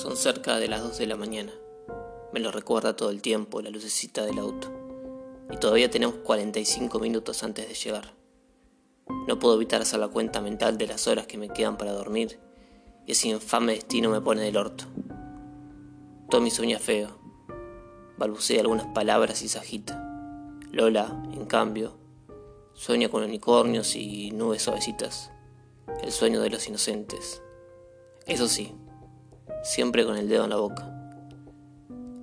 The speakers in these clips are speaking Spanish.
Son cerca de las 2 de la mañana. Me lo recuerda todo el tiempo la lucecita del auto. Y todavía tenemos 45 minutos antes de llegar. No puedo evitar hacer la cuenta mental de las horas que me quedan para dormir y ese infame destino me pone del orto. Tommy sueña feo. Balbucea algunas palabras y se agita. Lola, en cambio, sueña con unicornios y nubes suavecitas. El sueño de los inocentes. Eso sí, siempre con el dedo en la boca.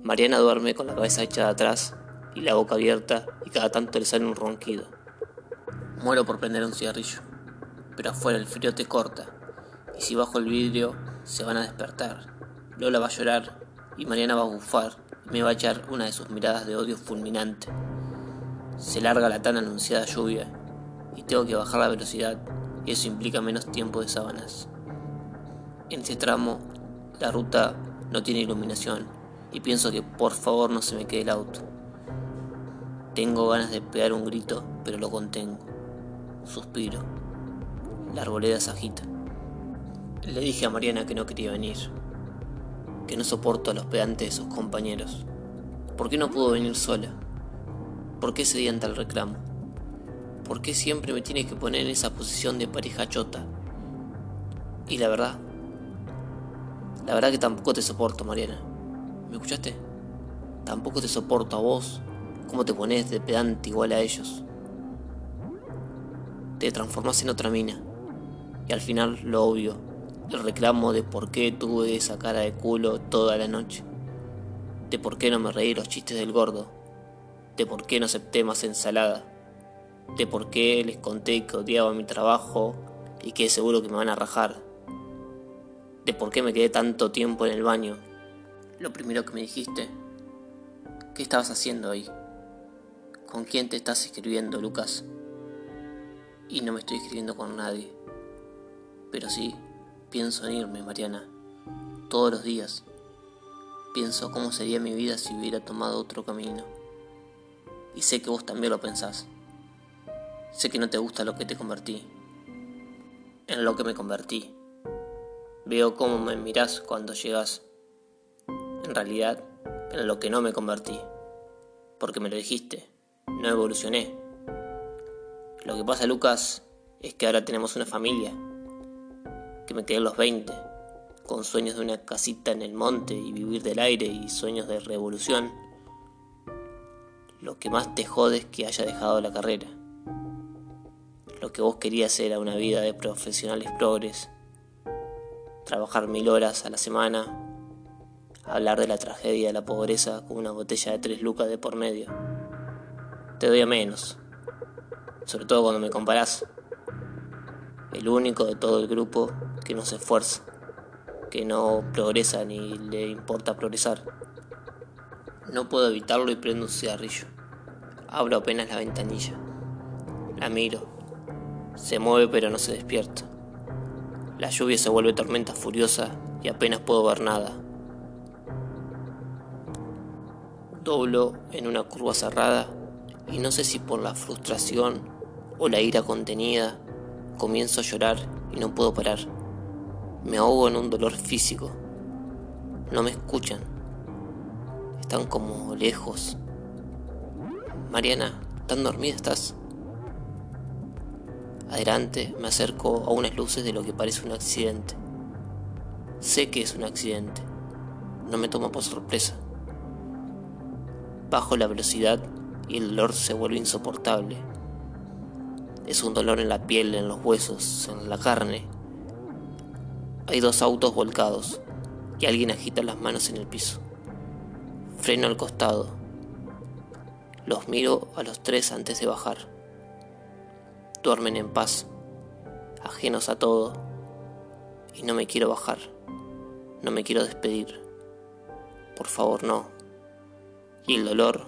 Mariana duerme con la cabeza echada atrás y la boca abierta y cada tanto le sale un ronquido. Muero por prender un cigarrillo, pero afuera el frío te corta y si bajo el vidrio se van a despertar. Lola va a llorar y Mariana va a bufar y me va a echar una de sus miradas de odio fulminante. Se larga la tan anunciada lluvia y tengo que bajar la velocidad y eso implica menos tiempo de sábanas. En este tramo la ruta no tiene iluminación y pienso que por favor no se me quede el auto. Tengo ganas de pegar un grito, pero lo contengo. Suspiro. La arboleda se agita. Le dije a Mariana que no quería venir, que no soporto a los pedantes de sus compañeros. ¿Por qué no pudo venir sola? ¿Por qué se tal reclamo? ¿Por qué siempre me tiene que poner en esa posición de pareja chota? Y la verdad, la verdad que tampoco te soporto, Mariana. ¿Me escuchaste? Tampoco te soporto a vos. ¿Cómo te pones de pedante igual a ellos? Te transformas en otra mina. Y al final lo obvio, el reclamo de por qué tuve esa cara de culo toda la noche. De por qué no me reí los chistes del gordo. De por qué no acepté más ensalada. De por qué les conté que odiaba mi trabajo y que seguro que me van a rajar por qué me quedé tanto tiempo en el baño. Lo primero que me dijiste, ¿qué estabas haciendo ahí? ¿Con quién te estás escribiendo, Lucas? Y no me estoy escribiendo con nadie. Pero sí, pienso en irme, Mariana. Todos los días. Pienso cómo sería mi vida si hubiera tomado otro camino. Y sé que vos también lo pensás. Sé que no te gusta lo que te convertí. En lo que me convertí. Veo cómo me mirás cuando llegas. En realidad, en lo que no me convertí. Porque me lo dijiste. No evolucioné. Lo que pasa, Lucas, es que ahora tenemos una familia. Que me quedé en los 20. Con sueños de una casita en el monte y vivir del aire y sueños de revolución. Lo que más te jode es que haya dejado la carrera. Lo que vos querías era una vida de profesionales progres trabajar mil horas a la semana, hablar de la tragedia de la pobreza con una botella de tres lucas de por medio. Te doy a menos, sobre todo cuando me comparás. El único de todo el grupo que no se esfuerza, que no progresa ni le importa progresar. No puedo evitarlo y prendo un cigarrillo. Abro apenas la ventanilla. La miro. Se mueve pero no se despierta. La lluvia se vuelve tormenta furiosa y apenas puedo ver nada. Doblo en una curva cerrada y no sé si por la frustración o la ira contenida comienzo a llorar y no puedo parar. Me ahogo en un dolor físico. No me escuchan. Están como lejos. Mariana, ¿tan dormida estás? Adelante me acerco a unas luces de lo que parece un accidente. Sé que es un accidente. No me toma por sorpresa. Bajo la velocidad y el dolor se vuelve insoportable. Es un dolor en la piel, en los huesos, en la carne. Hay dos autos volcados y alguien agita las manos en el piso. Freno al costado. Los miro a los tres antes de bajar duermen en paz, ajenos a todo, y no me quiero bajar, no me quiero despedir. Por favor, no. Y el dolor,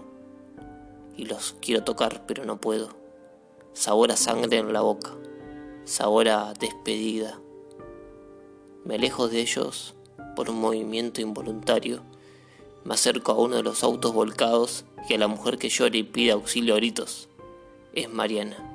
y los quiero tocar, pero no puedo. Sabor a sangre en la boca, sabor a despedida. Me alejo de ellos por un movimiento involuntario. Me acerco a uno de los autos volcados y a la mujer que llora y pide auxilio a gritos. Es Mariana.